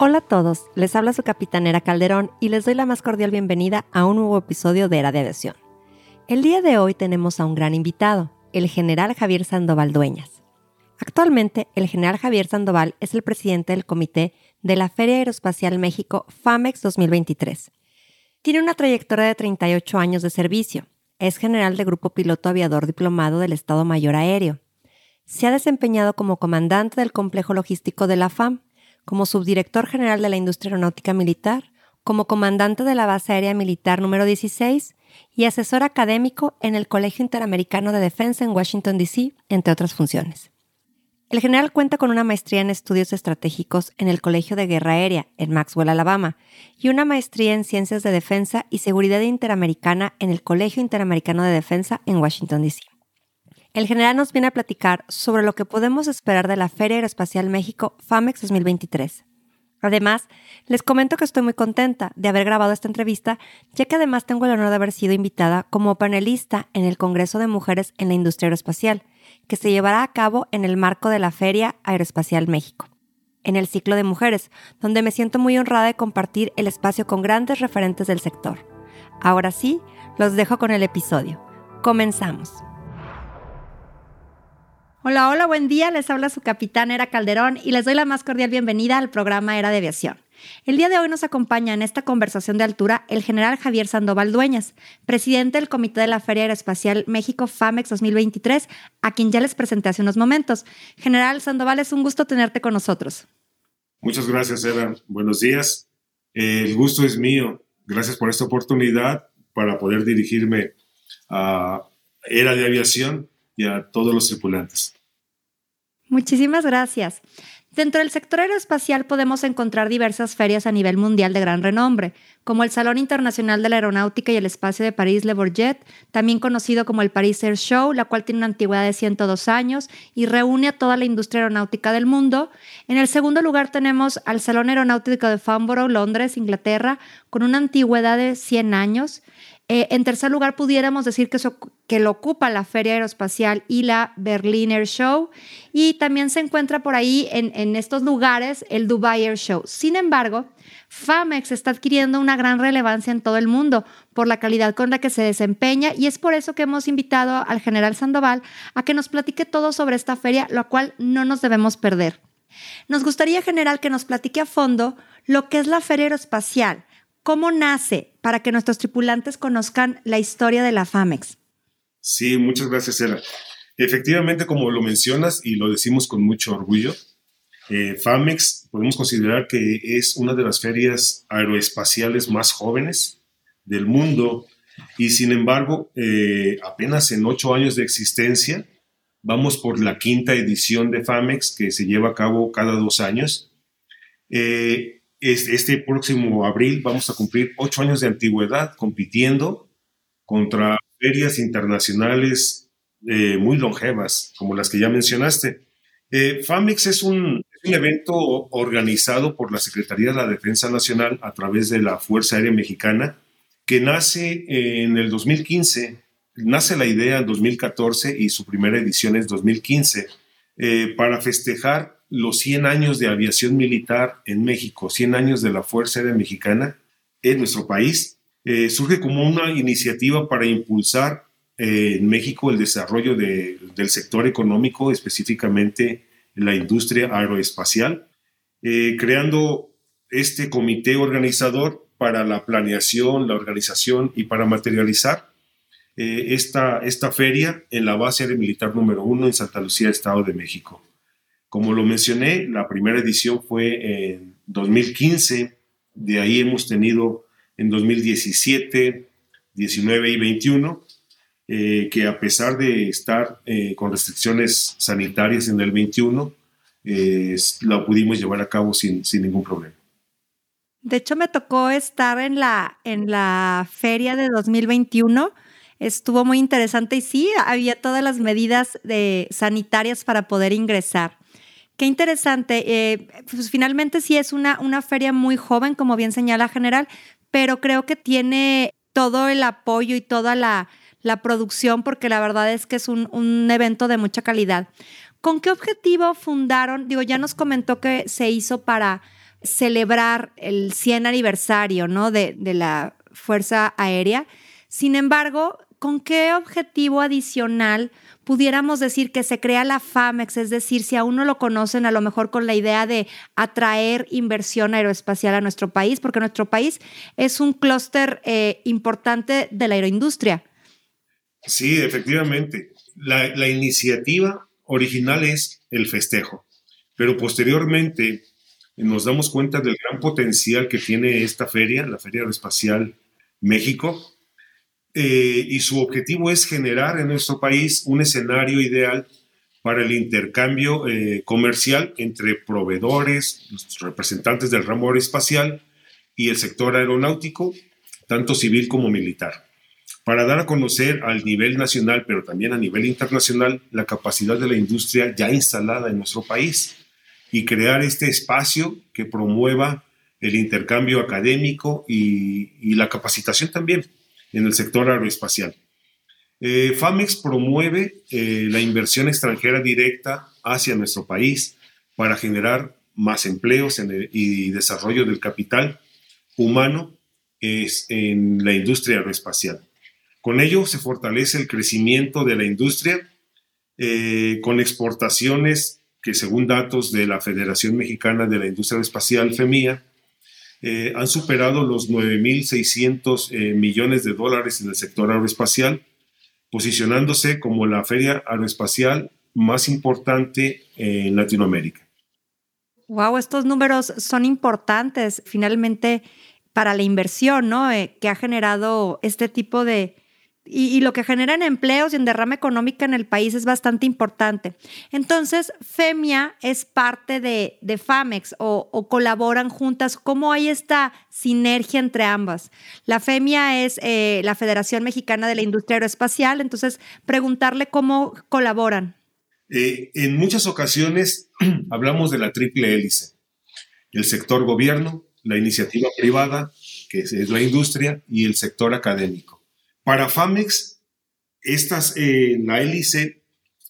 Hola a todos, les habla su capitanera Calderón y les doy la más cordial bienvenida a un nuevo episodio de Era de Aviación. El día de hoy tenemos a un gran invitado, el general Javier Sandoval Dueñas. Actualmente, el general Javier Sandoval es el presidente del comité de la Feria Aeroespacial México FAMEX 2023. Tiene una trayectoria de 38 años de servicio. Es general de Grupo Piloto Aviador Diplomado del Estado Mayor Aéreo. Se ha desempeñado como comandante del complejo logístico de la FAM como subdirector general de la industria aeronáutica militar, como comandante de la base aérea militar número 16 y asesor académico en el Colegio Interamericano de Defensa en Washington, D.C., entre otras funciones. El general cuenta con una maestría en estudios estratégicos en el Colegio de Guerra Aérea en Maxwell, Alabama, y una maestría en ciencias de defensa y seguridad interamericana en el Colegio Interamericano de Defensa en Washington, D.C. El general nos viene a platicar sobre lo que podemos esperar de la Feria Aeroespacial México FAMEX 2023. Además, les comento que estoy muy contenta de haber grabado esta entrevista, ya que además tengo el honor de haber sido invitada como panelista en el Congreso de Mujeres en la Industria Aeroespacial, que se llevará a cabo en el marco de la Feria Aeroespacial México, en el ciclo de mujeres, donde me siento muy honrada de compartir el espacio con grandes referentes del sector. Ahora sí, los dejo con el episodio. Comenzamos. Hola, hola, buen día. Les habla su capitán Era Calderón y les doy la más cordial bienvenida al programa Era de Aviación. El día de hoy nos acompaña en esta conversación de altura el general Javier Sandoval Dueñas, presidente del Comité de la Feria Aeroespacial México FAMEX 2023, a quien ya les presenté hace unos momentos. General Sandoval, es un gusto tenerte con nosotros. Muchas gracias, Era. Buenos días. El gusto es mío. Gracias por esta oportunidad para poder dirigirme a Era de Aviación y a todos los tripulantes. Muchísimas gracias. Dentro del sector aeroespacial podemos encontrar diversas ferias a nivel mundial de gran renombre, como el Salón Internacional de la Aeronáutica y el Espacio de París Le Bourget, también conocido como el Paris Air Show, la cual tiene una antigüedad de 102 años y reúne a toda la industria aeronáutica del mundo. En el segundo lugar tenemos al Salón Aeronáutico de Farnborough, Londres, Inglaterra, con una antigüedad de 100 años. Eh, en tercer lugar, pudiéramos decir que, lo ocupa la Feria Aeroespacial y la Berliner Show. Y también se encuentra por ahí en, en, estos lugares el Dubai Air Show. Sin embargo, FAMEX está adquiriendo una gran relevancia en todo el mundo por la calidad con la que se desempeña y es por eso que hemos invitado al general Sandoval a que nos platique todo sobre esta feria, lo cual no nos debemos perder. Nos gustaría, general, que nos platique a fondo lo que es la Feria Aeroespacial ¿Cómo nace para que nuestros tripulantes conozcan la historia de la FAMEX? Sí, muchas gracias, Ela. Efectivamente, como lo mencionas y lo decimos con mucho orgullo, eh, FAMEX podemos considerar que es una de las ferias aeroespaciales más jóvenes del mundo y sin embargo, eh, apenas en ocho años de existencia, vamos por la quinta edición de FAMEX que se lleva a cabo cada dos años. Eh, este próximo abril vamos a cumplir ocho años de antigüedad compitiendo contra ferias internacionales eh, muy longevas, como las que ya mencionaste. Eh, es un, evento organizado por la Secretaría de la Defensa Nacional a través de la Fuerza Aérea Mexicana, que nace en el 2015, nace la idea en 2014 y su primera edición es 2015, eh, para festejar los 100 años de aviación militar en México, 100 años de la Fuerza Aérea Mexicana en nuestro país, eh, surge como una iniciativa para impulsar eh, en México el desarrollo del sector económico, específicamente la industria aeroespacial, eh, creando este comité organizador para la planeación, la organización y para materializar esta, esta feria en la base aérea militar número uno en Santa Lucía, Estado de México. Como lo mencioné, la primera edición fue en 2015, de ahí hemos tenido en 2017, 19 y 21, eh, que a pesar de estar eh, con restricciones sanitarias en el 21, eh, la pudimos llevar a cabo sin, sin ningún problema. De hecho, me tocó estar en la, en la feria de 2021. Estuvo muy interesante y sí, había todas las medidas de, sanitarias para poder ingresar. Qué interesante. Eh, pues finalmente sí es una, una feria muy joven, como bien señala General, pero creo que tiene todo el apoyo y toda la, la producción, porque la verdad es que es un, un evento de mucha calidad. ¿Con qué objetivo fundaron? Digo, ya nos comentó que se hizo para celebrar el 100 aniversario ¿no? de, de la Fuerza Aérea. Sin embargo, ¿con qué objetivo adicional pudiéramos decir que se crea la FAMEX? Es decir, si aún no lo conocen, a lo mejor con la idea de atraer inversión aeroespacial a nuestro país, porque nuestro país es un clúster eh, importante de la aeroindustria. Sí, efectivamente. La, la iniciativa original es el festejo, pero posteriormente nos damos cuenta del gran potencial que tiene esta feria, la Feria Aeroespacial México, eh, y su objetivo es generar en nuestro país un escenario ideal para el intercambio eh, comercial entre proveedores, representantes del ramo aeroespacial y el sector aeronáutico, tanto civil como militar, para dar a conocer al nivel nacional, pero también a nivel internacional, la capacidad de la industria ya instalada en nuestro país y crear este espacio que promueva el intercambio académico y, la capacitación también en el sector aeroespacial. Eh, FAMEX promueve eh, la inversión extranjera directa hacia nuestro país para generar más empleos y desarrollo del capital humano en la industria aeroespacial. Con ello se fortalece el crecimiento de la industria eh, con exportaciones que según datos de la Federación Mexicana de la Industria Espacial, FEMIA, eh, han superado los 9.600 eh, millones de dólares en el sector aeroespacial, posicionándose como la feria aeroespacial más importante en Latinoamérica. Wow, estos números son importantes finalmente para la inversión, ¿no? Eh, que ha generado este tipo de, y, lo que genera en empleos y en derrama económica en el país es bastante importante. Entonces, FEMIA es parte de, FAMEX o, colaboran juntas. ¿Cómo hay esta sinergia entre ambas? La FEMIA es eh, la Federación Mexicana de la Industria Aeroespacial, entonces preguntarle cómo colaboran. Eh, en muchas ocasiones hablamos de la triple hélice, el sector gobierno, la iniciativa privada, que es la industria, y el sector académico. Para FAMEX, estas, eh, la hélice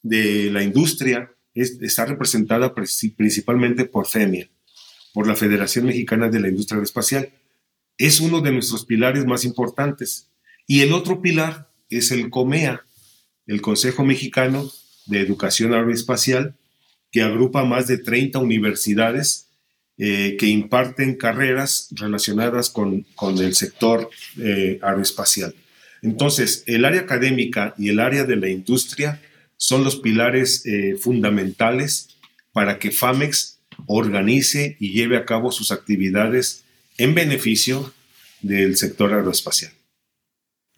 de la industria está representada principalmente por FEMIA, por la Federación Mexicana de la Industria Aeroespacial. Es uno de nuestros pilares más importantes. Y el otro pilar es el COMEA, el Consejo Mexicano de Educación Aeroespacial, que agrupa más de 30 universidades eh, que imparten carreras relacionadas con, el sector eh, aeroespacial. Entonces, el área académica y el área de la industria son los pilares eh, fundamentales para que FAMEX organice y lleve a cabo sus actividades en beneficio del sector aeroespacial.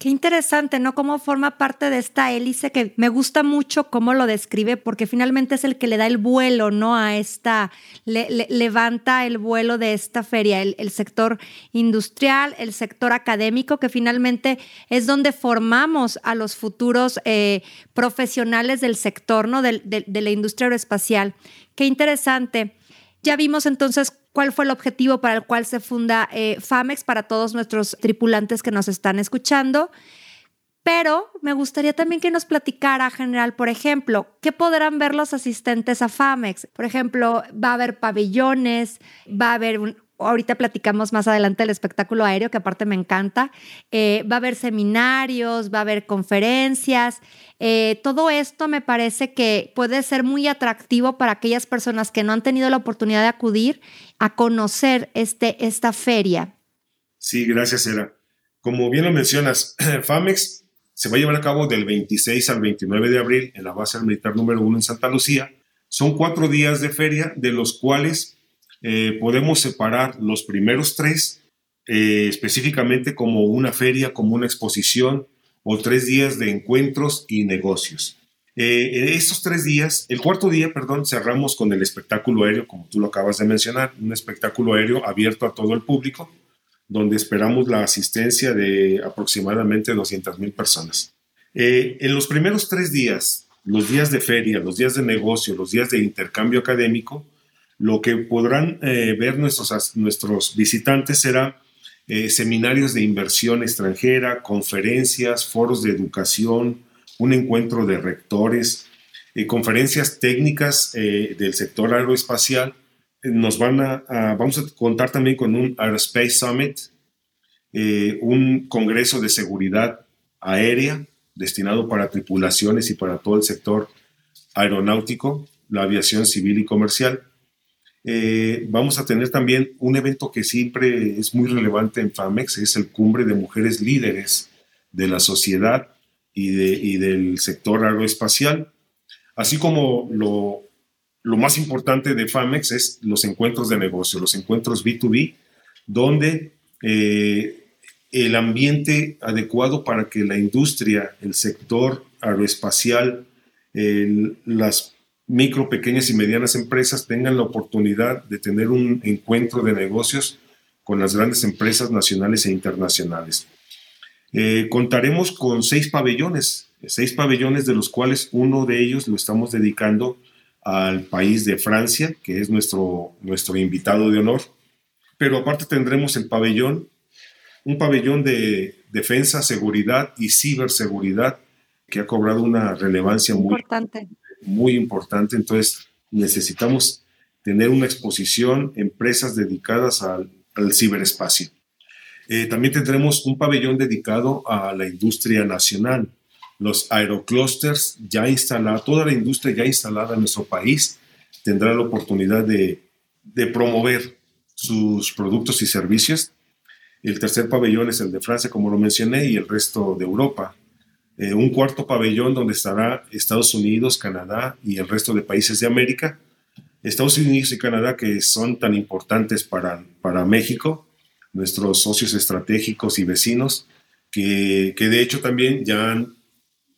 Qué interesante, ¿no? Cómo forma parte de esta hélice que me gusta mucho cómo lo describe, porque finalmente es el que le da el vuelo, ¿no? A esta, le, levanta el vuelo de esta feria, el, sector industrial, el sector académico, que finalmente es donde formamos a los futuros eh, profesionales del sector, ¿no? De, de la industria aeroespacial. Qué interesante. Ya vimos entonces cuál fue el objetivo para el cual se funda eh, FAMEX para todos nuestros tripulantes que nos están escuchando. Pero me gustaría también que nos platicara, general, por ejemplo, ¿qué podrán ver los asistentes a FAMEX? Por ejemplo, va a haber pabellones, va a haber un, ahorita platicamos más adelante del espectáculo aéreo, que aparte me encanta. Eh, va a haber seminarios, va a haber conferencias. Eh, todo esto me parece que puede ser muy atractivo para aquellas personas que no han tenido la oportunidad de acudir a conocer este, esta feria. Sí, gracias, Era. Como bien lo mencionas, FAMEX se va a llevar a cabo del 26 al 29 de abril en la base militar número 1 en Santa Lucía. Son cuatro días de feria, de los cuales eh, podemos separar los primeros tres eh, específicamente como una feria, como una exposición o tres días de encuentros y negocios. Eh, estos tres días, el cuarto día, perdón, cerramos con el espectáculo aéreo, como tú lo acabas de mencionar, un espectáculo aéreo abierto a todo el público, donde esperamos la asistencia de aproximadamente 200 mil personas. Eh, en los primeros tres días, los días de feria, los días de negocio, los días de intercambio académico, lo que podrán eh, ver nuestros, nuestros visitantes será eh, seminarios de inversión extranjera, conferencias, foros de educación, un encuentro de rectores, conferencias técnicas del sector aeroespacial. Nos van a, vamos a contar también con un Aerospace Summit, un congreso de seguridad aérea, destinado para tripulaciones y para todo el sector aeronáutico, la aviación civil y comercial. Eh, vamos a tener también un evento que siempre es muy relevante en FAMEX, es el Cumbre de Mujeres Líderes de la Sociedad y, de, del sector aeroespacial, así como lo, lo más importante de FAMEX es los encuentros de negocio, los encuentros B2B, donde eh, el ambiente adecuado para que la industria, el sector aeroespacial, las micro, pequeñas y medianas empresas tengan la oportunidad de tener un encuentro de negocios con las grandes empresas nacionales e internacionales. Eh, contaremos con seis pabellones, seis pabellones de los cuales uno de ellos lo estamos dedicando al país de Francia, que es nuestro, nuestro invitado de honor. Pero aparte tendremos el pabellón un pabellón de defensa, seguridad y ciberseguridad que ha cobrado una relevancia muy importante. Importante. Entonces, necesitamos tener una exposición, empresas dedicadas al, ciberespacio. Eh, también tendremos un pabellón dedicado a la industria nacional. Los aeroclusters ya instalados, toda la industria ya instalada en nuestro país tendrá la oportunidad de, de promover sus productos y servicios el tercer pabellón es el de Francia, como lo mencioné, y el resto de Europa. Eh, un cuarto pabellón donde estará Estados Unidos, Canadá y el resto de países de América. Estados Unidos y Canadá que son tan importantes para, para México, nuestros socios estratégicos y vecinos, que, que de hecho también ya han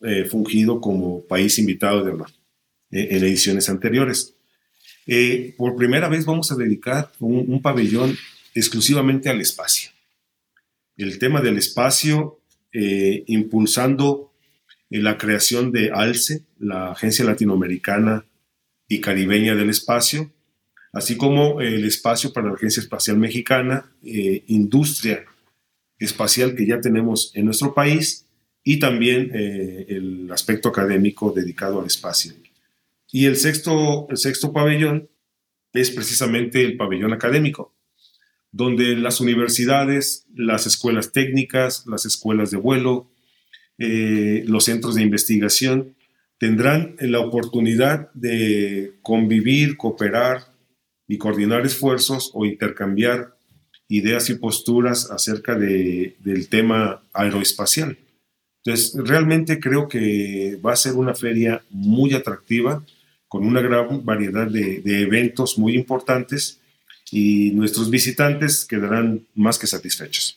eh, fungido como país invitado de honor eh, en ediciones anteriores. por primera vez vamos a dedicar un pabellón exclusivamente al espacio el tema del espacio, eh, impulsando eh, la creación de ALCE, la Agencia Latinoamericana y Caribeña del Espacio, así como el espacio para la Agencia Espacial Mexicana, eh, industria espacial que ya tenemos en nuestro país y también el aspecto académico dedicado al espacio. Y el sexto, el sexto pabellón es precisamente el pabellón académico donde las universidades, las escuelas técnicas, las escuelas de vuelo, eh, los centros de investigación tendrán la oportunidad de convivir, cooperar y coordinar esfuerzos o intercambiar ideas y posturas acerca de, del tema aeroespacial. Entonces, realmente creo que va a ser una feria muy atractiva, con una gran variedad de, de eventos muy importantes y nuestros visitantes quedarán más que satisfechos.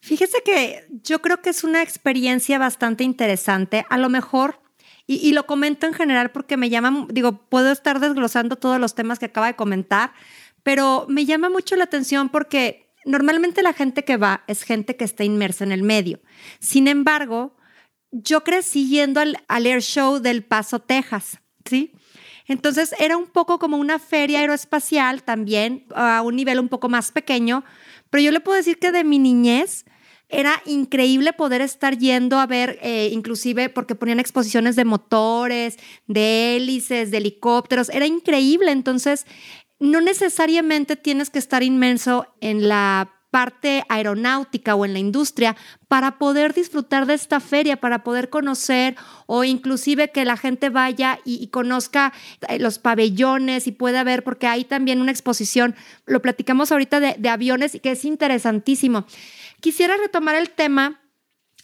Fíjese que yo creo que es una experiencia bastante interesante. A lo mejor, y, lo comento en general porque me llama, digo, puedo estar desglosando todos los temas que acaba de comentar, pero me llama mucho la atención porque normalmente la gente que va es gente que está inmersa en el medio. Sin embargo, yo crecí yendo al, al Air Show del Paso, Texas, ¿sí? Entonces era un poco como una feria aeroespacial también, a un nivel un poco más pequeño, pero yo le puedo decir que de mi niñez era increíble poder estar yendo a ver, eh, inclusive porque ponían exposiciones de motores, de hélices, de helicópteros, era increíble. Entonces, no necesariamente tienes que estar inmenso en la parte aeronáutica o en la industria para poder disfrutar de esta feria, para poder conocer o inclusive que la gente vaya y, conozca eh, los pabellones y pueda ver, porque hay también una exposición, lo platicamos ahorita de, aviones y que es interesantísimo. Quisiera retomar el tema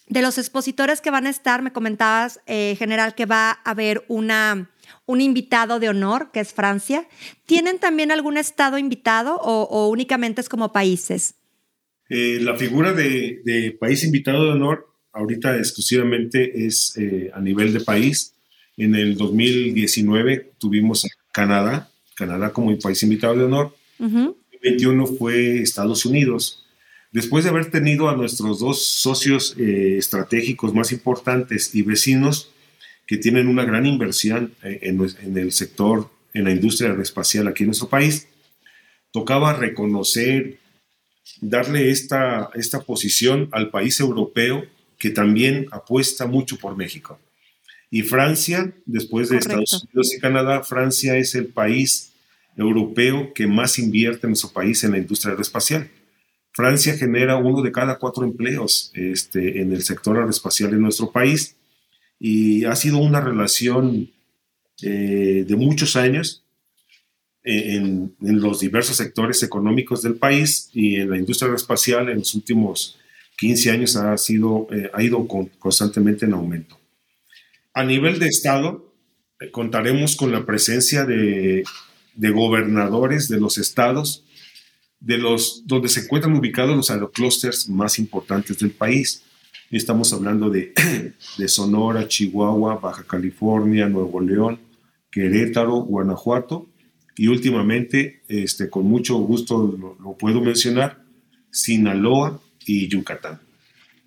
de los expositores que van a estar, me comentabas, eh, general, que va a haber una, un invitado de honor, que es Francia. ¿Tienen también algún estado invitado o únicamente es como países? Eh, la figura de, país invitado de honor ahorita exclusivamente es eh, a nivel de país. En el 2019 tuvimos a Canadá, Canadá como el país invitado de honor. Uh -huh. 2021 fue Estados Unidos. Después de haber tenido a nuestros dos socios eh, estratégicos más importantes y vecinos que tienen una gran inversión eh, en, en, el sector, en la industria aeroespacial aquí en nuestro país, tocaba reconocer, darle esta, esta posición al país europeo que también apuesta mucho por México. Y Francia, después de Correcto. Estados Unidos y Canadá, Francia es el país europeo que más invierte en nuestro país en la industria aeroespacial. Francia genera uno de cada cuatro empleos este, en el sector aeroespacial en nuestro país y ha sido una relación eh, de muchos años en, en, los diversos sectores económicos del país y en la industria aeroespacial en los últimos 15 años ha, sido, eh, ha ido con, constantemente en aumento. A nivel de Estado, eh, contaremos con la presencia de, de gobernadores de los estados de los, donde se encuentran ubicados los aeroclusters más importantes del país. Estamos hablando de, de Sonora, Chihuahua, Baja California, Nuevo León, Querétaro, Guanajuato y últimamente, este, con mucho gusto lo, lo, puedo mencionar, Sinaloa y Yucatán,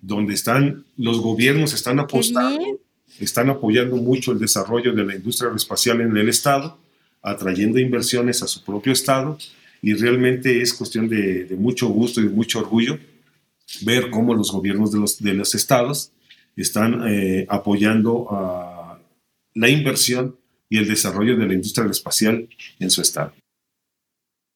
donde están los gobiernos están apostando, están apoyando mucho el desarrollo de la industria aeroespacial en el estado, atrayendo inversiones a su propio estado y realmente es cuestión de, de mucho gusto y de mucho orgullo ver cómo los gobiernos de los, de los estados están eh, apoyando a la inversión y el desarrollo de la industria espacial en su estado.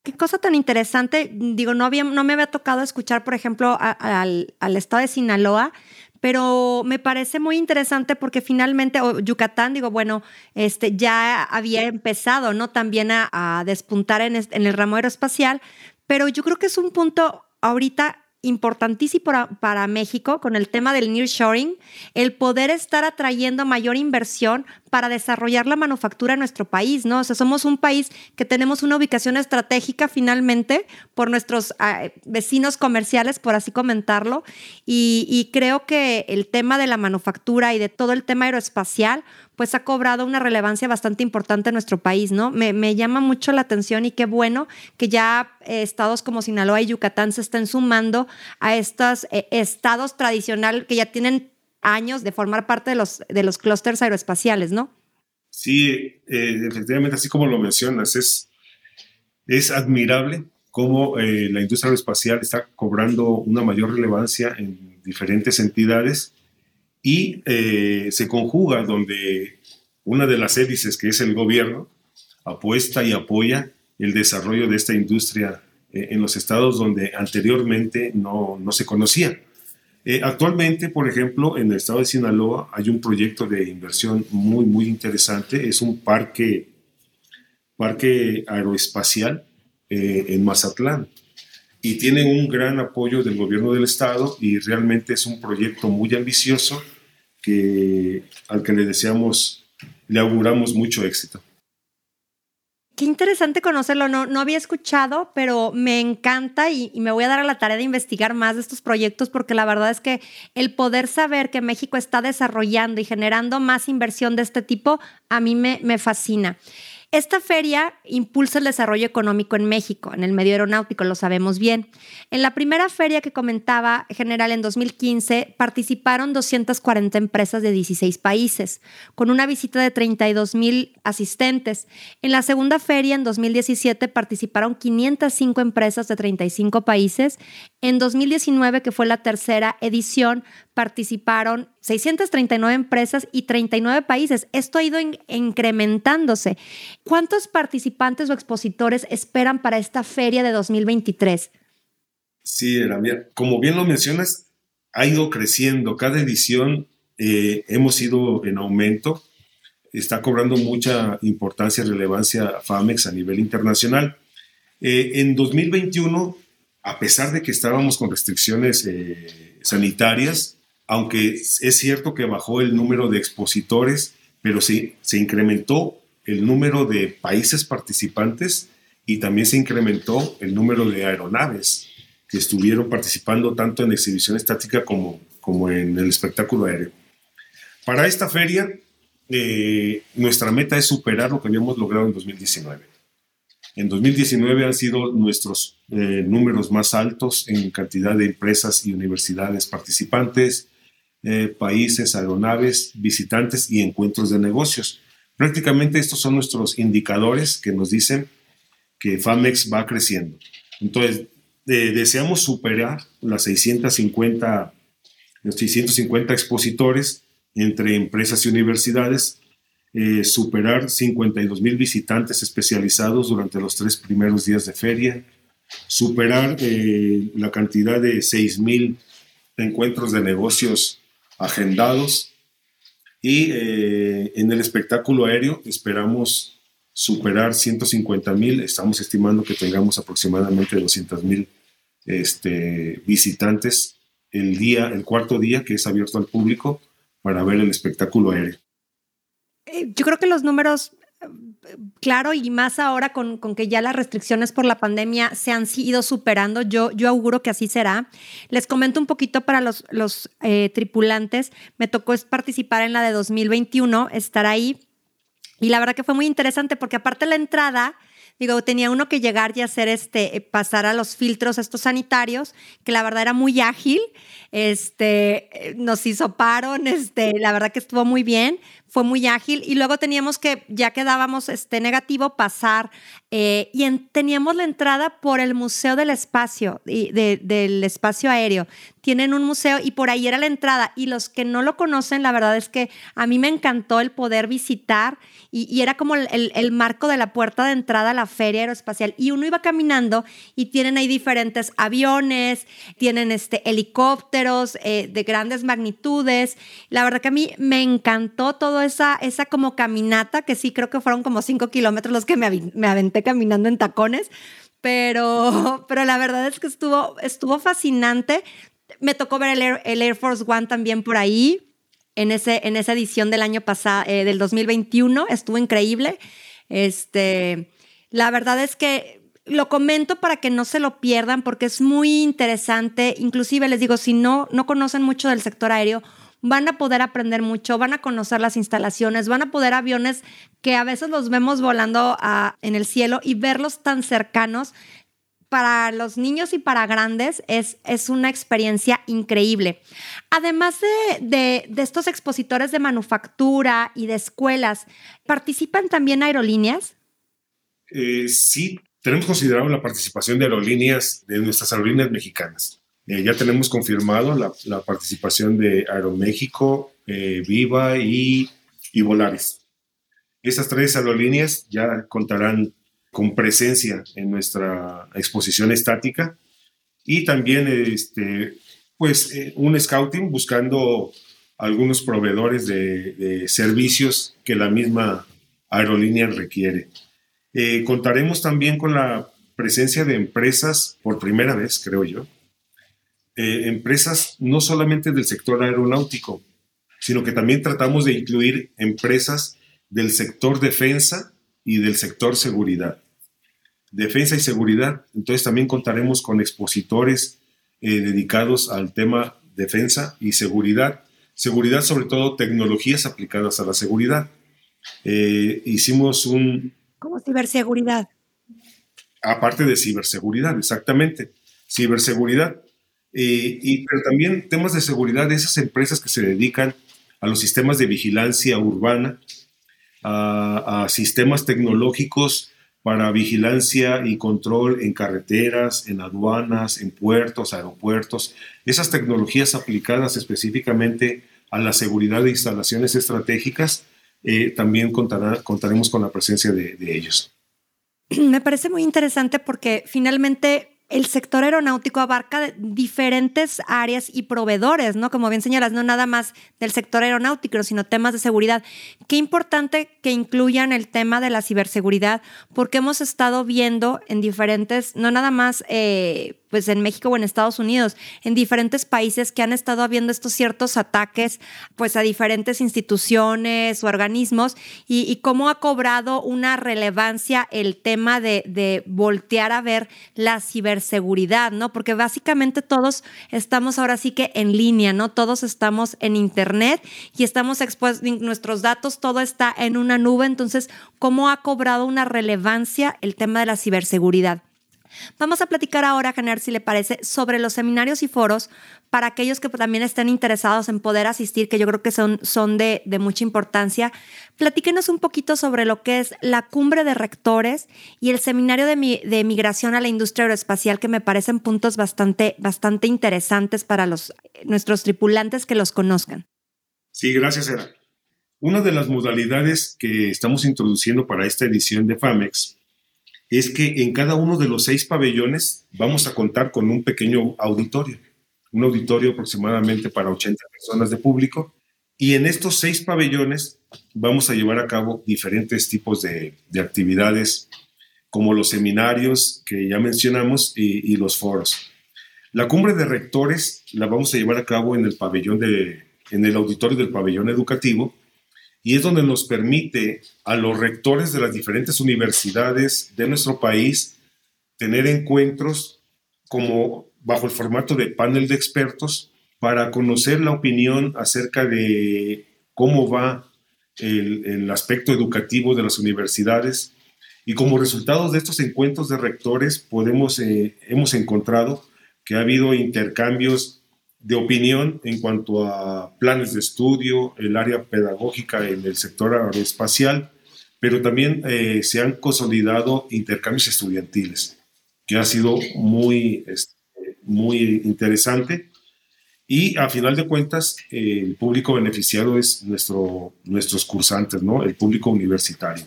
Qué cosa tan interesante. Digo, no, había, no me había tocado escuchar, por ejemplo, al, al, estado de Sinaloa, pero me parece muy interesante porque finalmente o Yucatán, digo, bueno, este, ya había empezado, ¿no? También a, a despuntar en, en el ramo aeroespacial, pero yo creo que es un punto ahorita importantísimo para, México con el tema del nearshoring, el poder estar atrayendo mayor inversión para desarrollar la manufactura en nuestro país, ¿no? O sea, somos un país que tenemos una ubicación estratégica finalmente por nuestros uh, vecinos comerciales, por así comentarlo, y creo que el tema de la manufactura y de todo el tema aeroespacial, pues ha cobrado una relevancia bastante importante en nuestro país, ¿no? Me, me llama mucho la atención y qué bueno que ya eh, estados como Sinaloa y Yucatán se estén sumando a estos eh, estados tradicionales que ya tienen años de formar parte de los, de los clústeres aeroespaciales, ¿no? Sí, eh, efectivamente, así como lo mencionas, es, es admirable cómo la industria aeroespacial está cobrando una mayor relevancia en diferentes entidades y eh, se conjuga donde una de las hélices, que es el gobierno, apuesta y apoya el desarrollo de esta industria eh, en los estados donde anteriormente no, no se conocía. Eh, actualmente, por ejemplo, en el estado de Sinaloa hay un proyecto de inversión muy, muy interesante. Es un parque, parque aeroespacial eh, en Mazatlán y tiene un gran apoyo del gobierno del estado y realmente es un proyecto muy ambicioso que, al que le deseamos, le auguramos mucho éxito. Qué interesante conocerlo, no, no había escuchado, pero me encanta y, y, me voy a dar a la tarea de investigar más de estos proyectos porque la verdad es que el poder saber que México está desarrollando y generando más inversión de este tipo, a mí me, me fascina. Esta feria impulsa el desarrollo económico en México, en el medio aeronáutico, lo sabemos bien. En la primera feria que comentaba, general en 2015, participaron 240 empresas de 16 países, con una visita de 32 mil asistentes. En la segunda feria, en 2017, participaron 505 empresas de 35 países. En 2019, que fue la tercera edición, participaron 639 empresas y 39 países. Esto ha ido in incrementándose. ¿Cuántos participantes o expositores esperan para esta feria de 2023? Sí, como bien lo mencionas, ha ido creciendo. Cada edición eh, hemos ido en aumento. Está cobrando mucha importancia y relevancia FAMEX a nivel internacional. Eh, en 2021, a pesar de que estábamos con restricciones eh, sanitarias, aunque es cierto que bajó el número de expositores, pero sí se incrementó el número de países participantes y también se incrementó el número de aeronaves que estuvieron participando tanto en exhibición estática como, como en el espectáculo aéreo. Para esta feria eh, nuestra meta es superar lo que habíamos logrado en 2019. En 2019 han sido nuestros eh, números más altos en cantidad de empresas y universidades participantes, eh, países, aeronaves, visitantes y encuentros de negocios. Prácticamente estos son nuestros indicadores que nos dicen que FAMEX va creciendo. Entonces, deseamos superar las 650, los 650 expositores entre empresas y universidades, eh, superar 52 mil visitantes especializados durante los tres primeros días de feria, superar eh, la cantidad de 6 mil encuentros de negocios agendados y eh, en el espectáculo aéreo esperamos superar 150 mil, estamos estimando que tengamos aproximadamente 200 mil este, visitantes el día, el cuarto día que es abierto al público para ver el espectáculo aéreo. Eh, yo creo que los números, claro, y más ahora con, con, que ya las restricciones por la pandemia se han ido superando, yo, yo auguro que así será. Les comento un poquito para los, los eh, tripulantes, me tocó participar en la de 2021, estar ahí, y la verdad que fue muy interesante porque aparte la entrada Digo, tenía uno que llegar y hacer este, pasar a los filtros estos sanitarios, que la verdad era muy ágil. Este, eh, nos hizo paro, este, la verdad que estuvo muy bien, fue muy ágil. Y luego teníamos que, ya quedábamos este negativo, pasar. Eh, y teníamos la entrada por el Museo del Espacio, y del Espacio Aéreo. Tienen un museo y por ahí era la entrada. Y los que no lo conocen, la verdad es que a mí me encantó el poder visitar y, era como el, marco de la puerta de entrada a la feria aeroespacial y uno iba caminando y tienen ahí diferentes aviones, tienen este, helicópteros eh, de grandes magnitudes. La verdad que a mí me encantó esa, esa como caminata, que sí creo que fueron como cinco kilómetros los que me, me aventé caminando en tacones, pero, pero la verdad es que estuvo, estuvo fascinante. Me tocó ver el el Air Force One también por ahí en, ese, en esa edición del año pasado, eh, del 2021. Estuvo increíble. Este, la verdad es que lo comento para que no se lo pierdan porque es muy interesante. Inclusive les digo, si no, no conocen mucho del sector aéreo, van a poder aprender mucho, van a conocer las instalaciones, van a poder aviones que a veces los vemos volando en el cielo y verlos tan cercanos para los niños y para grandes es, es una experiencia increíble. Además de, estos expositores de manufactura y de escuelas, ¿participan también aerolíneas? Eh, sí, tenemos considerado la participación de aerolíneas, de nuestras aerolíneas mexicanas. Eh, ya tenemos confirmado la, participación de Aeroméxico, eh, Viva y, y Volaris. Estas tres aerolíneas ya contarán con presencia en nuestra exposición estática y también este, pues, eh, un scouting buscando algunos proveedores de, servicios que la misma aerolínea requiere. Contaremos también con la presencia de empresas, por primera vez, creo yo, eh, empresas no solamente del sector aeronáutico, sino que también tratamos de incluir empresas del sector defensa y del sector seguridad. Defensa y seguridad, entonces también contaremos con expositores eh, dedicados al tema defensa y seguridad. Seguridad, sobre todo tecnologías aplicadas a la seguridad. Eh, hicimos un... ¿Cómo ciberseguridad? Aparte de ciberseguridad, exactamente. Ciberseguridad. Eh, y, pero también temas de seguridad de esas empresas que se dedican a los sistemas de vigilancia urbana, a, sistemas tecnológicos para vigilancia y control en carreteras, en aduanas, en puertos, aeropuertos. Esas tecnologías aplicadas específicamente a la seguridad de instalaciones estratégicas, eh, también contaremos con la presencia de ellos. Me parece muy interesante porque finalmente el sector aeronáutico abarca diferentes áreas y proveedores, ¿no? Como bien señalas, no nada más del sector aeronáutico, sino temas de seguridad. Qué importante que incluyan el tema de la ciberseguridad, porque hemos estado viendo en diferentes, no nada más eh, pues en México o en Estados Unidos, en diferentes países que han estado habiendo estos ciertos ataques pues a diferentes instituciones o organismos y, cómo ha cobrado una relevancia el tema de, de, voltear a ver la ciberseguridad, ¿no? Porque básicamente todos estamos ahora sí que en línea, ¿no? Todos estamos en Internet y estamos expuestos, nuestros datos, todo está en una nube, entonces, ¿cómo ha cobrado una relevancia el tema de la ciberseguridad? Vamos a platicar ahora, Janer, si le parece, sobre los seminarios y foros para aquellos que también estén interesados en poder asistir, que yo creo que son, son de, mucha importancia. Platíquenos un poquito sobre lo que es la cumbre de rectores y el seminario de, de migración a la industria aeroespacial, que me parecen puntos bastante, bastante interesantes para los, nuestros tripulantes que los conozcan. Sí, gracias, Era. Una de las modalidades que estamos introduciendo para esta edición de FAMEX es que en cada uno de los seis pabellones vamos a contar con un pequeño auditorio, un auditorio aproximadamente para 80 personas de público, y en estos seis pabellones vamos a llevar a cabo diferentes tipos de, actividades, como los seminarios que ya mencionamos y, y, los foros. La cumbre de rectores la vamos a llevar a cabo en el pabellón de, en el auditorio del pabellón educativo, y es donde nos permite a los rectores de las diferentes universidades de nuestro país tener encuentros como bajo el formato de panel de expertos para conocer la opinión acerca de cómo va el, aspecto educativo de las universidades. Y como resultado de estos encuentros de rectores podemos, eh, hemos encontrado que ha habido intercambios de opinión en cuanto a planes de estudio, el área pedagógica en el sector aeroespacial, pero también eh, se han consolidado intercambios estudiantiles, que ha sido muy, este, muy interesante. Y a final de cuentas, el público beneficiado es nuestro, nuestros cursantes, ¿no? el público universitario.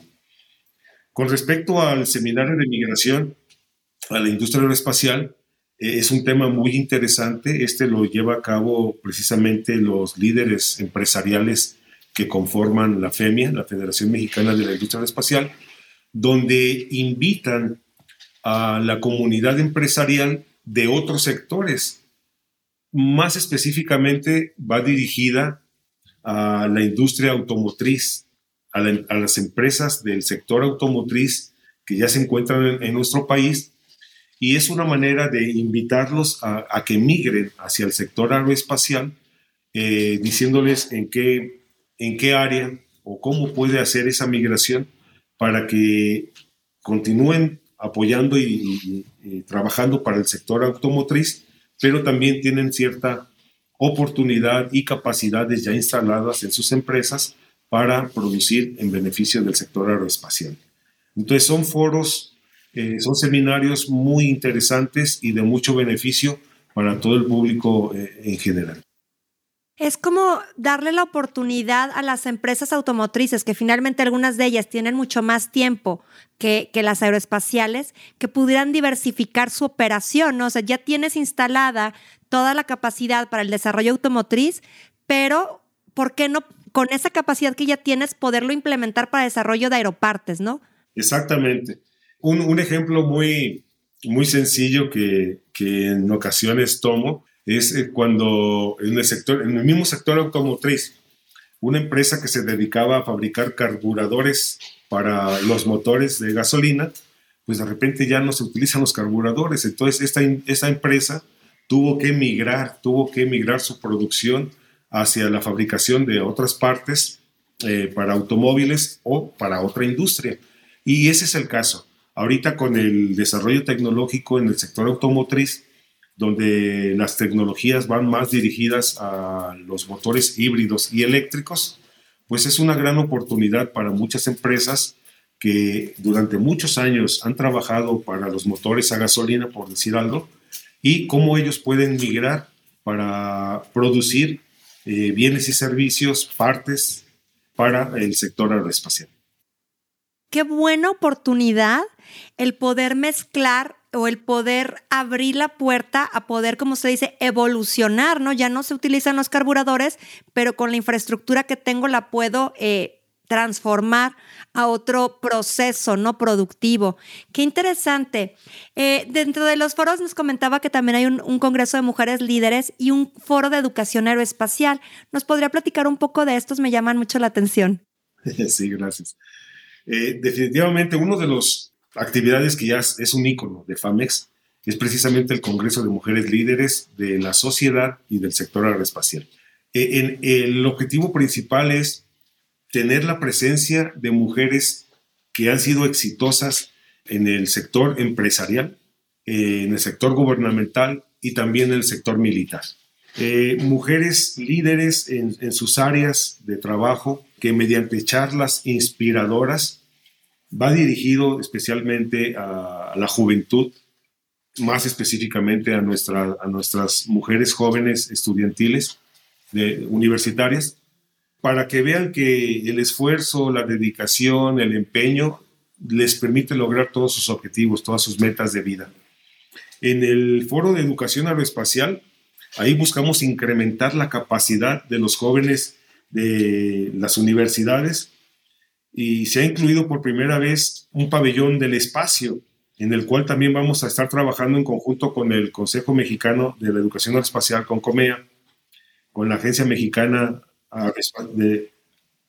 Con respecto al seminario de migración a la industria aeroespacial, eh, es un tema muy interesante. Este lo lleva a cabo precisamente los líderes empresariales que conforman la FEMIA, la Federación Mexicana de la Industria Espacial, donde invitan a la comunidad empresarial de otros sectores. Más específicamente va dirigida a la industria automotriz, a, las empresas del sector automotriz que ya se encuentran en nuestro país y es una manera de invitarlos a, que migren hacia el sector aeroespacial, eh, diciéndoles en qué, en qué área o cómo puede hacer esa migración para que continúen apoyando y, trabajando para el sector automotriz, pero también tienen cierta oportunidad y capacidades ya instaladas en sus empresas para producir en beneficio del sector aeroespacial. Entonces son foros eh, son seminarios muy interesantes y de mucho beneficio para todo el público eh, en general. Es como darle la oportunidad a las empresas automotrices, que finalmente algunas de ellas tienen mucho más tiempo que, que las aeroespaciales, que pudieran diversificar su operación. ¿no? O sea, ya tienes instalada toda la capacidad para el desarrollo automotriz, pero ¿por qué no con esa capacidad que ya tienes poderlo implementar para desarrollo de aeropartes, no? Exactamente un, ejemplo muy, muy sencillo que, en ocasiones tomo es eh, cuando en el, sector, en el mismo sector automotriz, una empresa que se dedicaba a fabricar carburadores para los motores de gasolina, pues de repente ya no se utilizan los carburadores. Entonces esta, esta empresa tuvo que migrar, tuvo que migrar su producción hacia la fabricación de otras partes eh, para automóviles o para otra industria. Y ese es el caso. Ahorita con el desarrollo tecnológico en el sector automotriz, donde las tecnologías van más dirigidas a los motores híbridos y eléctricos, pues es una gran oportunidad para muchas empresas que durante muchos años han trabajado para los motores a gasolina, por decir algo, y cómo ellos pueden migrar para producir eh, bienes y servicios, partes para el sector aeroespacial qué buena oportunidad el poder mezclar o el poder abrir la puerta a poder, como se dice, evolucionar, ¿no? Ya no se utilizan los carburadores, pero con la infraestructura que tengo la puedo eh, transformar a otro proceso no productivo. Qué interesante. Eh, dentro de los foros nos comentaba que también hay un, congreso de mujeres líderes y un foro de educación aeroespacial. ¿Nos podría platicar un poco de estos? Me llaman mucho la atención. Sí, gracias. Eh, definitivamente, una de las actividades que ya es un ícono de FAMEX es precisamente el Congreso de Mujeres Líderes de la Sociedad y del Sector Aeroespacial. Eh, el objetivo principal es tener la presencia de mujeres que han sido exitosas en el sector empresarial, en el sector gubernamental y también en el sector militar. Eh, mujeres líderes en, sus áreas de trabajo que mediante charlas inspiradoras va dirigido especialmente a, la juventud, más específicamente a, nuestra, a nuestras mujeres jóvenes estudiantiles universitarias, para que vean que el esfuerzo, la dedicación, el empeño les permite lograr todos sus objetivos, todas sus metas de vida. En el foro de educación aeroespacial, ahí buscamos incrementar la capacidad de los jóvenes de las universidades. Y se ha incluido por primera vez un pabellón del espacio en el cual también vamos a estar trabajando en conjunto con el Consejo Mexicano de la Educación Aeroespacial, con COMEA, con la Agencia Mexicana de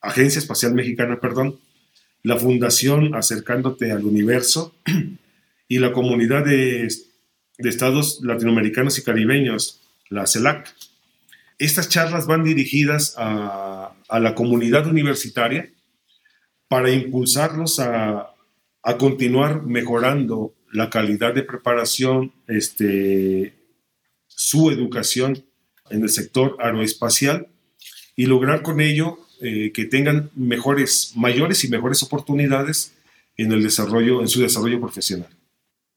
Agencia Espacial Mexicana, perdón, la Fundación Acercándote al Universo y la Comunidad de, Estados Latinoamericanos y Caribeños, la CELAC. Estas charlas van dirigidas a, la comunidad universitaria para impulsarlos a, continuar mejorando la calidad de preparación, este, su educación en el sector aeroespacial y lograr con ello eh, que tengan mejores, mayores y mejores oportunidades en el desarrollo, en su desarrollo profesional.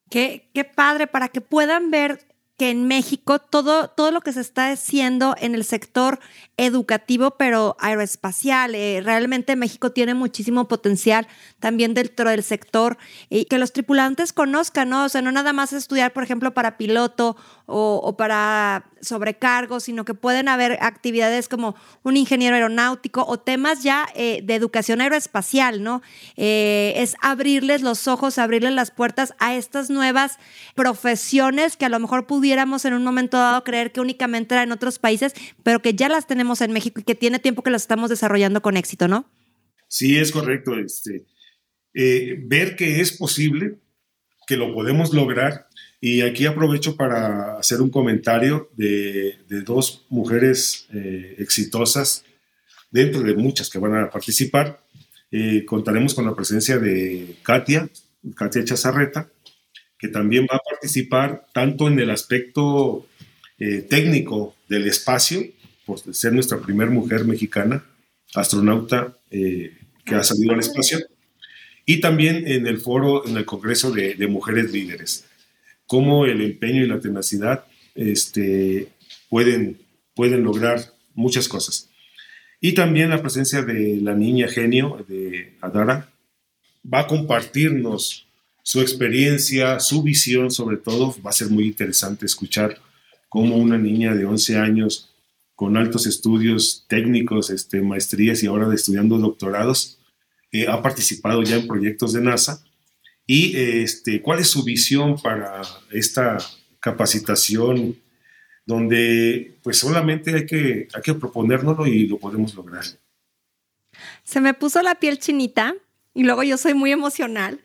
Qué, qué padre, para que puedan ver que en México todo, todo lo que se está haciendo en el sector educativo, pero aeroespacial, eh, realmente México tiene muchísimo potencial también dentro del sector y que los tripulantes conozcan, ¿no? O sea, no nada más estudiar, por ejemplo, para piloto o, para sobrecargos, sino que pueden haber actividades como un ingeniero aeronáutico o temas ya eh, de educación aeroespacial, ¿no? Eh, es abrirles los ojos, abrirles las puertas a estas nuevas profesiones que a lo mejor pudiéramos en un momento dado creer que únicamente eran en otros países, pero que ya las tenemos en México y que tiene tiempo que las estamos desarrollando con éxito, ¿no? Sí, es correcto. Este, eh, ver que es posible, que lo podemos lograr y aquí aprovecho para hacer un comentario de, dos mujeres eh, exitosas, dentro de muchas que van a participar. Eh, contaremos con la presencia de Katia, Katia Chazarreta, que también va a participar tanto en el aspecto eh, técnico del espacio, por ser nuestra primera mujer mexicana, astronauta que ha salido al espacio, y también en el foro, en el Congreso de, de Mujeres Líderes cómo el empeño y la tenacidad este, pueden, pueden lograr muchas cosas. Y también la presencia de la niña genio de Adara va a compartirnos su experiencia, su visión sobre todo. Va a ser muy interesante escuchar cómo una niña de 11 años con altos estudios técnicos, este, maestrías y ahora estudiando doctorados, eh, ha participado ya en proyectos de NASA y este, cuál es su visión para esta capacitación donde pues solamente hay que, hay que proponérnoslo y lo podemos lograr. Se me puso la piel chinita y luego yo soy muy emocional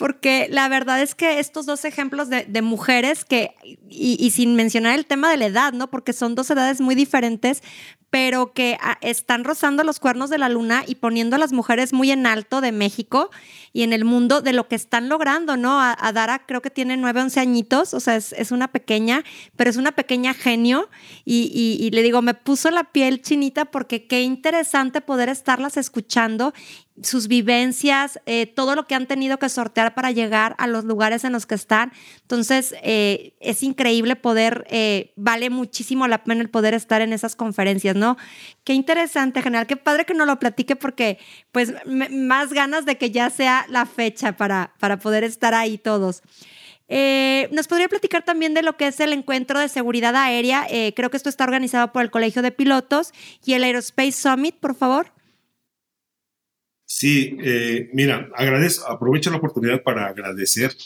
porque la verdad es que estos dos ejemplos de, mujeres que, y, y, sin mencionar el tema de la edad, ¿no? Porque son dos edades muy diferentes, pero que ah, están rozando los cuernos de la luna y poniendo a las mujeres muy en alto de México y en el mundo de lo que están logrando, ¿no? A, Dara creo que tiene nueve, once añitos, o sea, es, una pequeña, pero es una pequeña genio y, y le digo, me puso la piel chinita porque qué interesante poder estarlas escuchando sus vivencias, eh, todo lo que han tenido que sortear para llegar a los lugares en los que están. Entonces, eh, es increíble poder, eh, vale muchísimo la pena el poder estar en esas conferencias, ¿no? Qué interesante, general, qué padre que no lo platique porque, pues, más ganas de que ya sea la fecha para, para poder estar ahí todos. ¿Nos podría platicar también de lo que es el encuentro de seguridad aérea? creo que esto está organizado por el Colegio de Pilotos y el Aerospace Summit, por favor. Sí, eh, mira, agradezco, aprovecho la oportunidad para agradecer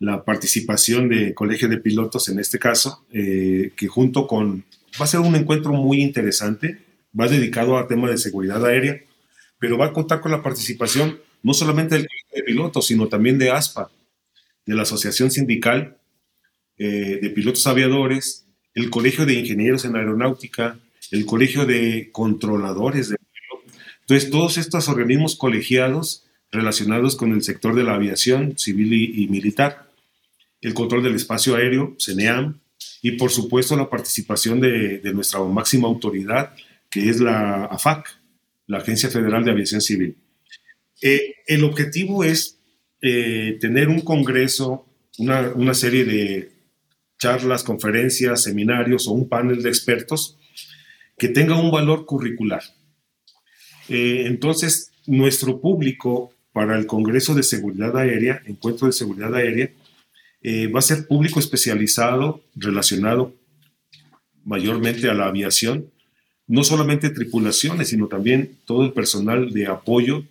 la participación de Colegio de Pilotos en este caso, eh, que junto con, va a ser un encuentro muy interesante, va dedicado a tema de seguridad aérea, pero va a contar con la participación no solamente del Colegio de Pilotos, sino también de ASPA, de la Asociación Sindical eh, de Pilotos Aviadores, el Colegio de Ingenieros en Aeronáutica, el Colegio de Controladores de entonces, todos estos organismos colegiados relacionados con el sector de la aviación civil y, militar, el control del espacio aéreo, CENEAM, y por supuesto la participación de, nuestra máxima autoridad, que es la AFAC, la Agencia Federal de Aviación Civil. Eh, el objetivo es eh, tener un congreso, una, serie de charlas, conferencias, seminarios o un panel de expertos que tenga un valor curricular. Eh, entonces, nuestro público para el Congreso de Seguridad Aérea, Encuentro de Seguridad Aérea, eh, va a ser público especializado relacionado mayormente a la aviación, no solamente tripulaciones, sino también todo el personal de apoyo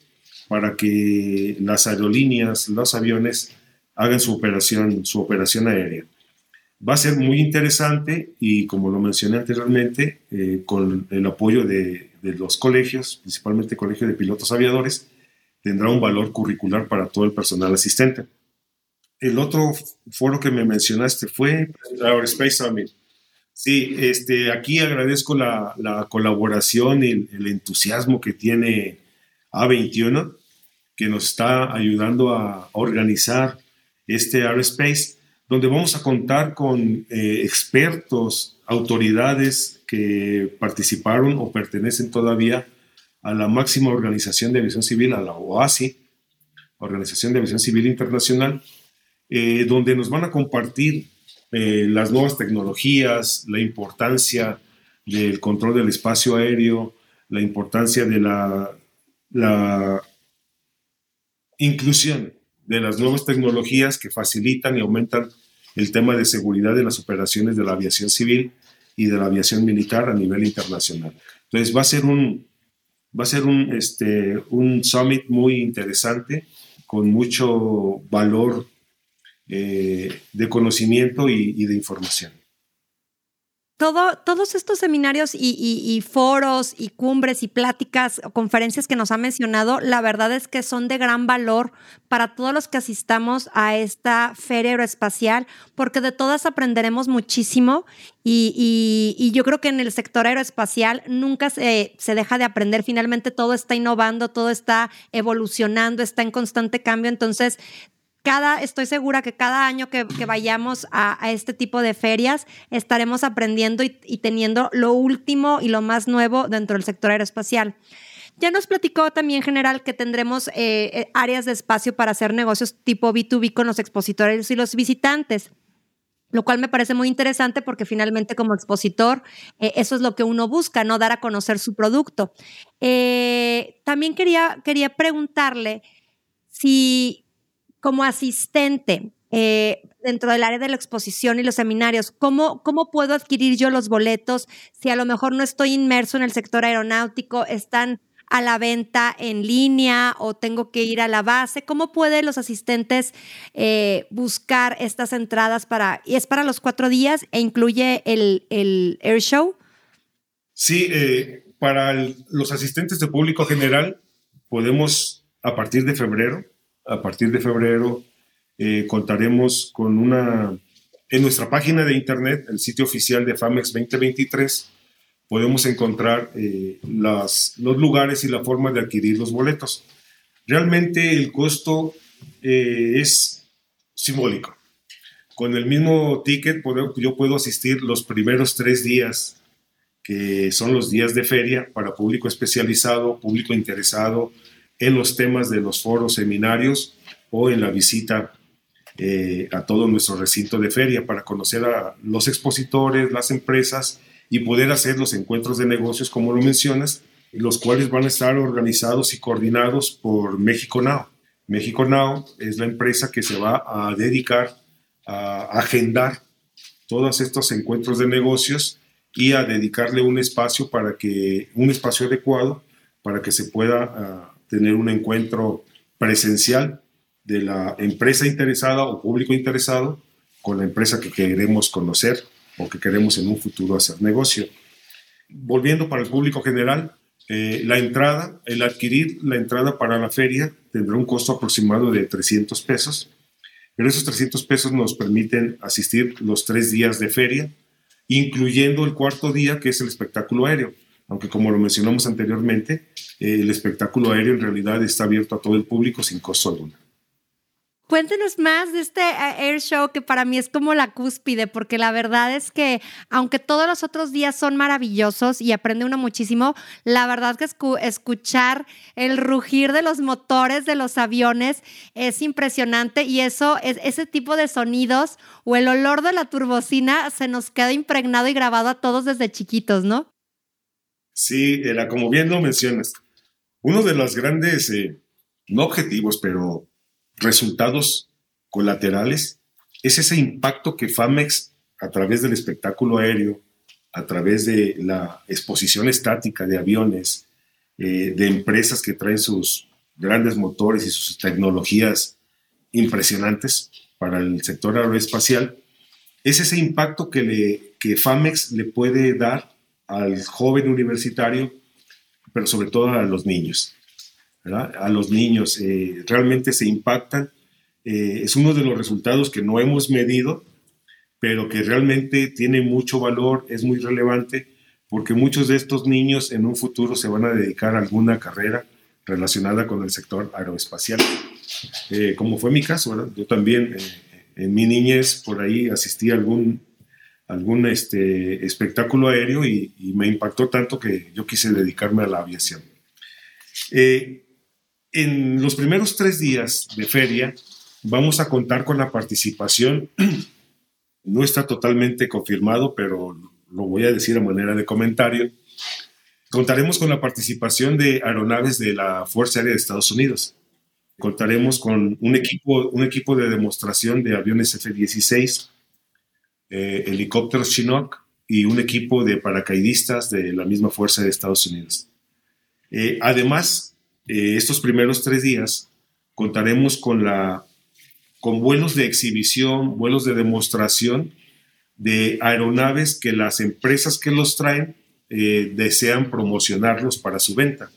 para que las aerolíneas, los aviones hagan su operación, su operación aérea. Va a ser muy interesante y como lo mencioné anteriormente, eh, con el apoyo de de los colegios, principalmente Colegio de Pilotos Aviadores, tendrá un valor curricular para todo el personal asistente. El otro foro que me mencionaste fue Aerospace Summit. Sí, este, aquí agradezco la, la colaboración y el, el, entusiasmo que tiene A21, que nos está ayudando a organizar este Aerospace, donde vamos a contar con eh, expertos, autoridades que participaron o pertenecen todavía a la máxima organización de aviación civil, a la OASI, Organización de Aviación Civil Internacional, eh, donde nos van a compartir eh, las nuevas tecnologías, la importancia del control del espacio aéreo, la importancia de la, la inclusión de las nuevas tecnologías que facilitan y aumentan el tema de seguridad de las operaciones de la aviación civil y de la aviación militar a nivel internacional. Entonces va a ser un, va a ser un, este, un summit muy interesante, con mucho valor eh, de conocimiento y, y de información todos estos seminarios y, foros y cumbres y pláticas o conferencias que nos ha mencionado, la verdad es que son de gran valor para todos los que asistamos a esta feria aeroespacial, porque de todas aprenderemos muchísimo y, yo creo que en el sector aeroespacial nunca se, se deja de aprender, finalmente todo está innovando, todo está evolucionando, está en constante cambio, entonces cada, estoy segura que cada año que, vayamos a, este tipo de ferias estaremos aprendiendo y, teniendo lo último y lo más nuevo dentro del sector aeroespacial. Ya nos platicó también general que tendremos eh, eh, áreas de espacio para hacer negocios tipo B2B con los expositores y los visitantes lo cual me parece muy interesante porque finalmente como expositor eh, eso es lo que uno busca, no dar a conocer su producto. también quería, quería preguntarle si como asistente eh, dentro del área de la exposición y los seminarios, ¿cómo, ¿cómo puedo adquirir yo los boletos si a lo mejor no estoy inmerso en el sector aeronáutico, están a la venta en línea o tengo que ir a la base? ¿Cómo pueden los asistentes eh, buscar estas entradas para, y es para los cuatro días e incluye el, el? Sí, eh, para los asistentes de público general podemos a partir de febrero a partir de febrero eh, contaremos con una, en nuestra página de internet, el sitio oficial de FAMEX 2023, podemos encontrar eh, los lugares y la forma de adquirir los boletos. Realmente el costo eh, es simbólico. Con el mismo ticket yo puedo asistir los primeros tres días, que son los días de feria para público especializado, público interesado, en los temas de los foros, seminarios o en la visita eh, a todo nuestro recinto de feria para conocer a los expositores, las empresas y poder hacer los encuentros de negocios, como lo mencionas, los cuales van a estar organizados y coordinados por México Now. México Now es la empresa que se va a dedicar a agendar todos estos encuentros de negocios y a dedicarle un espacio para que un espacio adecuado para que se pueda ah, tener un encuentro presencial de la empresa interesada o público interesado con la empresa que queremos conocer o que queremos en un futuro hacer negocio. Volviendo para el público general, eh, la entrada, el adquirir la entrada para la feria tendrá un costo aproximado de 300 pesos, pero esos 300 pesos nos permiten asistir los tres días de feria, incluyendo el cuarto día que es el espectáculo aéreo, aunque como lo mencionamos anteriormente, el espectáculo aéreo en realidad está abierto a todo el público sin costo alguno. Cuéntenos más de este eh, Air Show que para mí es como la cúspide, porque la verdad es que aunque todos los otros días son maravillosos y aprende uno muchísimo, la verdad que escuchar el rugir de los motores de los aviones es impresionante y eso, es, ese tipo de sonidos o el olor de la turbocina se nos queda impregnado y grabado a todos desde chiquitos, ¿no? Sí, era como bien lo mencionas. Uno de los grandes, eh, no objetivos, pero resultados colaterales es ese impacto que FAMEX, a través del espectáculo aéreo, a través de la exposición estática de aviones, eh, de empresas que traen sus grandes motores y sus tecnologías impresionantes para el sector aeroespacial, es ese impacto que, le, que FAMEX le puede dar al joven universitario, pero sobre todo a los niños a los niños. Eh, realmente se impactan. Eh, es uno de los resultados que no hemos medido, pero que realmente tiene mucho valor, es muy relevante, porque muchos de estos niños en un futuro se van a dedicar a alguna carrera relacionada con el sector aeroespacial. Eh, como fue mi caso, yo también en mi niñez por ahí asistí a algún, algún este, espectáculo aéreo y, me impactó tanto que yo quise dedicarme a la aviación. En los primeros tres días de feria vamos a contar con la participación, no está totalmente confirmado, pero lo voy a decir a manera de comentario. Contaremos con la participación de aeronaves de la Fuerza Aérea de Estados Unidos. Contaremos con un equipo, un equipo de demostración de aviones F-16, eh, helicópteros Chinook y un equipo de paracaidistas de la misma Fuerza de Estados Unidos. Eh, además, eh, estos primeros tres días contaremos con, la, con vuelos de exhibición, vuelos de demostración de aeronaves que las empresas que los traen eh, desean promocionarlos para su venta.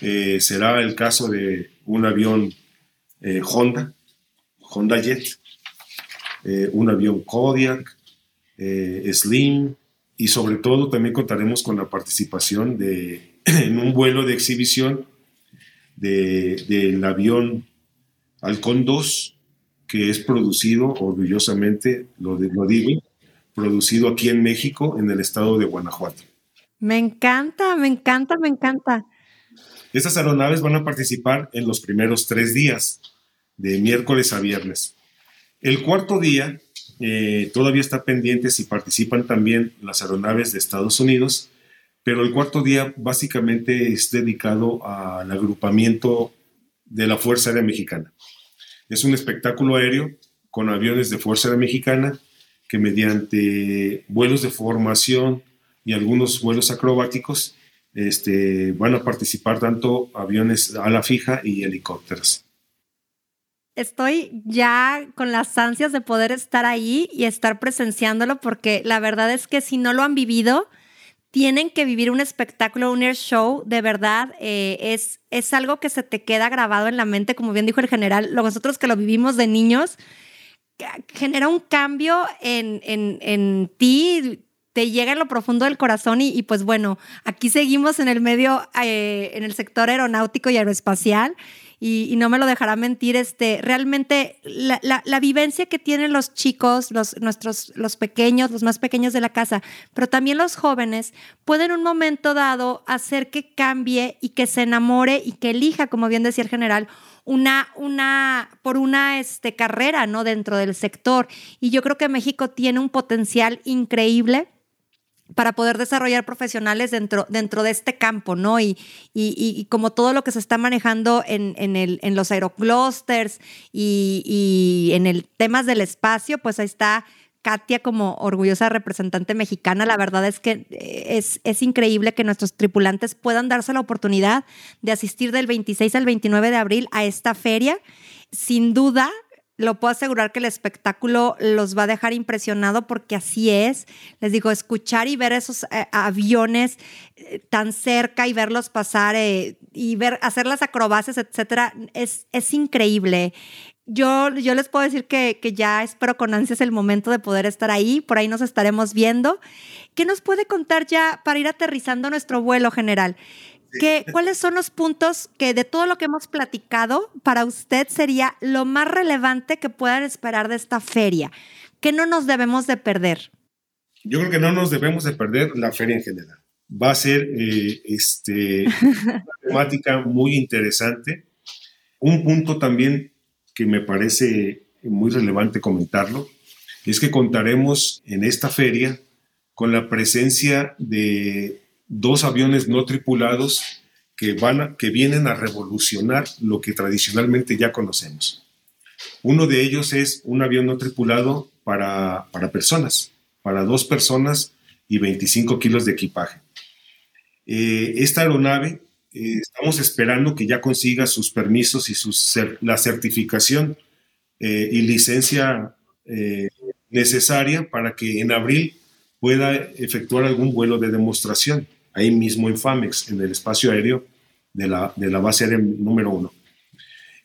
Será el caso de un avión Honda, Honda Jet, un avión Kodiak, Slim, y sobre todo también contaremos con la participación de, en un vuelo de exhibición del avión Halcón 2, que es producido, orgullosamente, lo, lo digo, producido aquí en México, en el estado de Guanajuato. Me encanta, me encanta, me encanta. Estas aeronaves van a participar en los primeros tres días, de miércoles a viernes. El cuarto día eh, todavía está pendiente si participan también las aeronaves de Estados Unidos pero el cuarto día básicamente es dedicado al agrupamiento de la Fuerza Aérea Mexicana. Es un espectáculo aéreo con aviones de Fuerza Aérea Mexicana que mediante vuelos de formación y algunos vuelos acrobáticos este, van a participar tanto aviones a la fija y helicópteros. Estoy ya con las ansias de poder estar ahí y estar presenciándolo porque la verdad es que si no lo han vivido, tienen que vivir un espectáculo, un air show, de verdad, eh, es, es algo que se te queda grabado en la mente, como bien dijo el general, nosotros que lo vivimos de niños, genera un cambio en, en, en ti, te llega en lo profundo del corazón y, pues bueno, aquí seguimos en el medio, eh, en el sector aeronáutico y aeroespacial y, no me lo dejará mentir, este, realmente la, la, vivencia que tienen los chicos, los, nuestros, los pequeños, los más pequeños de la casa, pero también los jóvenes, pueden en un momento dado hacer que cambie y que se enamore y que elija, como bien decía el general, una, una, por una este, carrera ¿no? dentro del sector. Y yo creo que México tiene un potencial increíble para poder desarrollar profesionales dentro, dentro de este campo, ¿no? Y, y, como todo lo que se está manejando en, en, el, en los aeroclusters y, y en el temas del espacio, pues ahí está Katia como orgullosa representante mexicana, la verdad es que eh, es, es increíble que nuestros tripulantes puedan darse la oportunidad de asistir del 26 al 29 de abril a esta feria. Sin duda, lo puedo asegurar que el espectáculo los va a dejar impresionado porque así es. Les digo, escuchar y ver esos eh, aviones eh, tan cerca y verlos pasar eh, y ver, hacer las acrobacias, etcétera, es, es increíble. Yo, yo les puedo decir que, que ya espero con ansias el momento de poder estar ahí. Por ahí nos estaremos viendo. ¿Qué nos puede contar ya para ir aterrizando nuestro vuelo general? ¿Cuáles son los puntos que de todo lo que hemos platicado para usted sería lo más relevante que puedan esperar de esta feria? ¿Qué no nos debemos de perder? Yo creo que no nos debemos de perder la feria en general. Va a ser eh, este, una temática muy interesante. Un punto también que me parece muy relevante comentarlo es que contaremos en esta feria con la presencia de dos aviones no tripulados que, van que vienen a revolucionar lo que tradicionalmente ya conocemos. Uno de ellos es un avión no tripulado para, personas, para dos personas y 25 kilos de equipaje. Eh, esta aeronave eh, estamos esperando que ya consiga sus permisos y sus, la certificación eh, y licencia necesaria para que en abril pueda efectuar algún vuelo de demostración ahí mismo en FAMEX, en el espacio aéreo de la, de la base aérea número uno.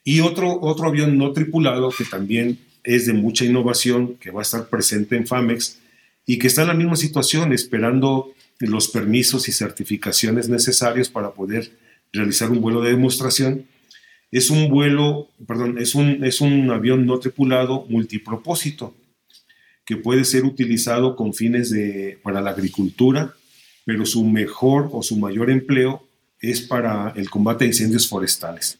Y otro, otro avión no tripulado que también es de mucha innovación, que va a estar presente en FAMEX y que está en la misma situación, esperando los permisos y certificaciones necesarios para poder realizar un vuelo de demostración. Es un vuelo, perdón, es un, es un avión no tripulado multipropósito que puede ser utilizado con fines de, para la agricultura, pero su mejor o su mayor empleo es para el combate de incendios forestales.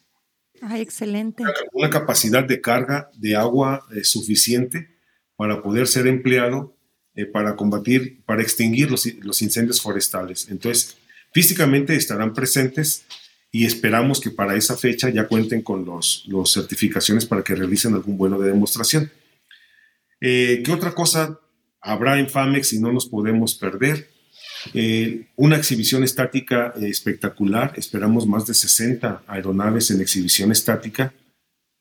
Ay, excelente. Una capacidad de carga de agua eh, suficiente para poder ser empleado eh, para combatir, para extinguir los, los, incendios forestales. Entonces, físicamente estarán presentes y esperamos que para esa fecha ya cuenten con las los certificaciones para que realicen algún vuelo de demostración. Eh, ¿Qué otra cosa habrá en FAMEX y no nos podemos perder? Eh, una exhibición estática eh, espectacular, esperamos más de 60 aeronaves en exhibición estática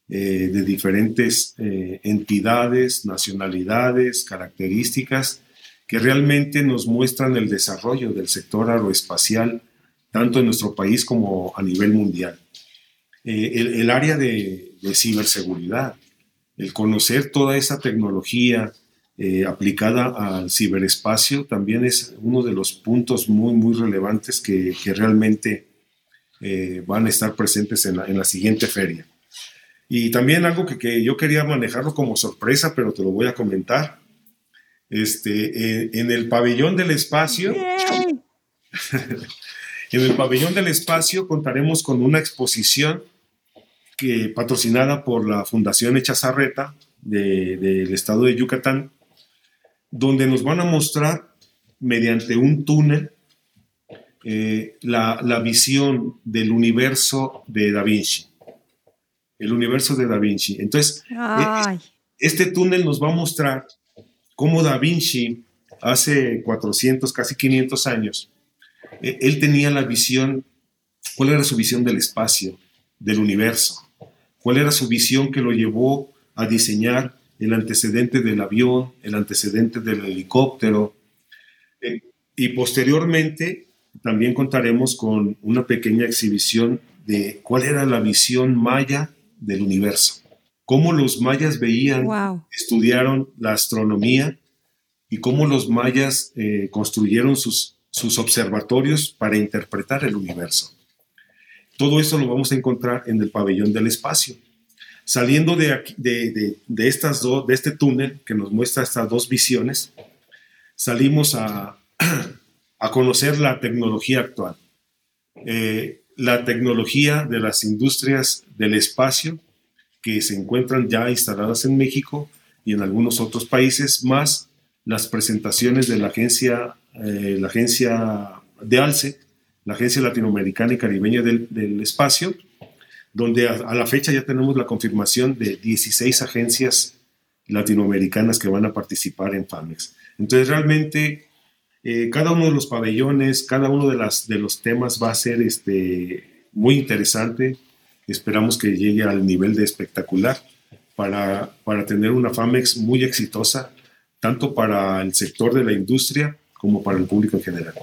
eh, de diferentes entidades, nacionalidades, características, que realmente nos muestran el desarrollo del sector aeroespacial, tanto en nuestro país como a nivel mundial. El, área de ciberseguridad, el conocer toda esa tecnología, eh, aplicada al ciberespacio también es uno de los puntos muy, muy relevantes que, realmente eh, van a estar presentes en la, siguiente feria. Y también algo que, yo quería manejarlo como sorpresa, pero te lo voy a comentar. Este, eh, en el pabellón del espacio, en el pabellón del espacio contaremos con una exposición que, patrocinada por la Fundación Echazarreta del estado de Yucatán, donde nos van a mostrar mediante un túnel eh, la, visión del universo de Da Vinci. El universo de Da Vinci. Entonces, e, este túnel nos va a mostrar cómo Da Vinci hace 400, casi 500 años, e, él tenía la visión, cuál era su visión del espacio, del universo, cuál era su visión que lo llevó a diseñar el antecedente del avión, el antecedente del helicóptero. Eh, y posteriormente también contaremos con una pequeña exhibición de cuál era la visión maya del universo, cómo los mayas veían, estudiaron la astronomía y cómo los mayas eh, construyeron sus, sus observatorios para interpretar el universo. Todo eso lo vamos a encontrar en el pabellón del espacio. Saliendo de, de, estas dos, de este túnel que nos muestra estas dos visiones, salimos a, a conocer la tecnología actual. Eh, la tecnología de las industrias del espacio que se encuentran ya instaladas en México y en algunos otros países, más las presentaciones de la agencia, eh, la agencia de ALCE, la Agencia Latinoamericana y Caribeña del, del Espacio, donde a, la fecha ya tenemos la confirmación de 16 agencias latinoamericanas que van a participar en FAMEX. Entonces, realmente, eh, cada uno de los pabellones, cada uno de, los temas va a ser este, muy interesante. Esperamos que llegue al nivel de espectacular para, para tener una FAMEX muy exitosa, tanto para el sector de la industria como para el público en general.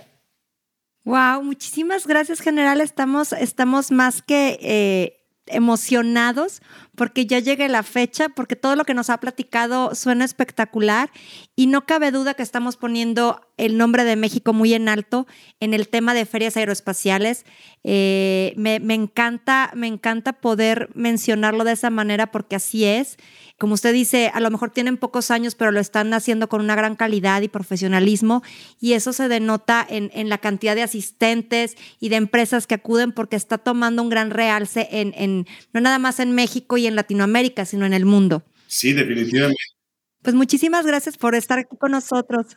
Wow, muchísimas gracias, general. Estamos, estamos más que eh, emocionados porque ya llegue la fecha, porque todo lo que nos ha platicado suena espectacular y no cabe duda que estamos poniendo el nombre de México muy en alto en el tema de ferias aeroespaciales. Eh, me, me, encanta, me encanta poder mencionarlo de esa manera porque así es. Como usted dice, a lo mejor tienen pocos años, pero lo están haciendo con una gran calidad y profesionalismo y eso se denota en, en la cantidad de asistentes y de empresas que acuden porque está tomando un gran realce en, en no nada más en México y en Latinoamérica, sino en el mundo. Sí, definitivamente. Pues muchísimas gracias por estar aquí con nosotros.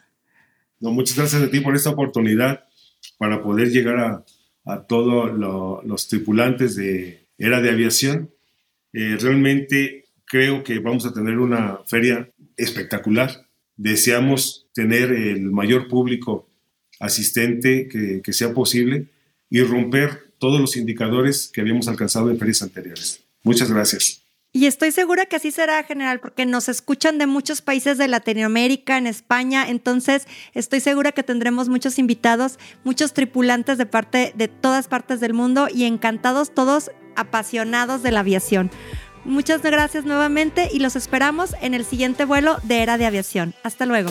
No, muchas gracias a ti por esta oportunidad para poder llegar a, a todos los tripulantes de Era de Aviación. Eh, realmente creo que vamos a tener una feria espectacular. Deseamos tener el mayor público asistente que, que sea posible y romper todos los indicadores que habíamos alcanzado en ferias anteriores. Muchas gracias. Y estoy segura que así será, general, porque nos escuchan de muchos países de Latinoamérica, en España, entonces estoy segura que tendremos muchos invitados, muchos tripulantes de parte de todas partes del mundo y encantados todos apasionados de la aviación. Muchas gracias nuevamente y los esperamos en el siguiente vuelo de Era de Aviación. Hasta luego.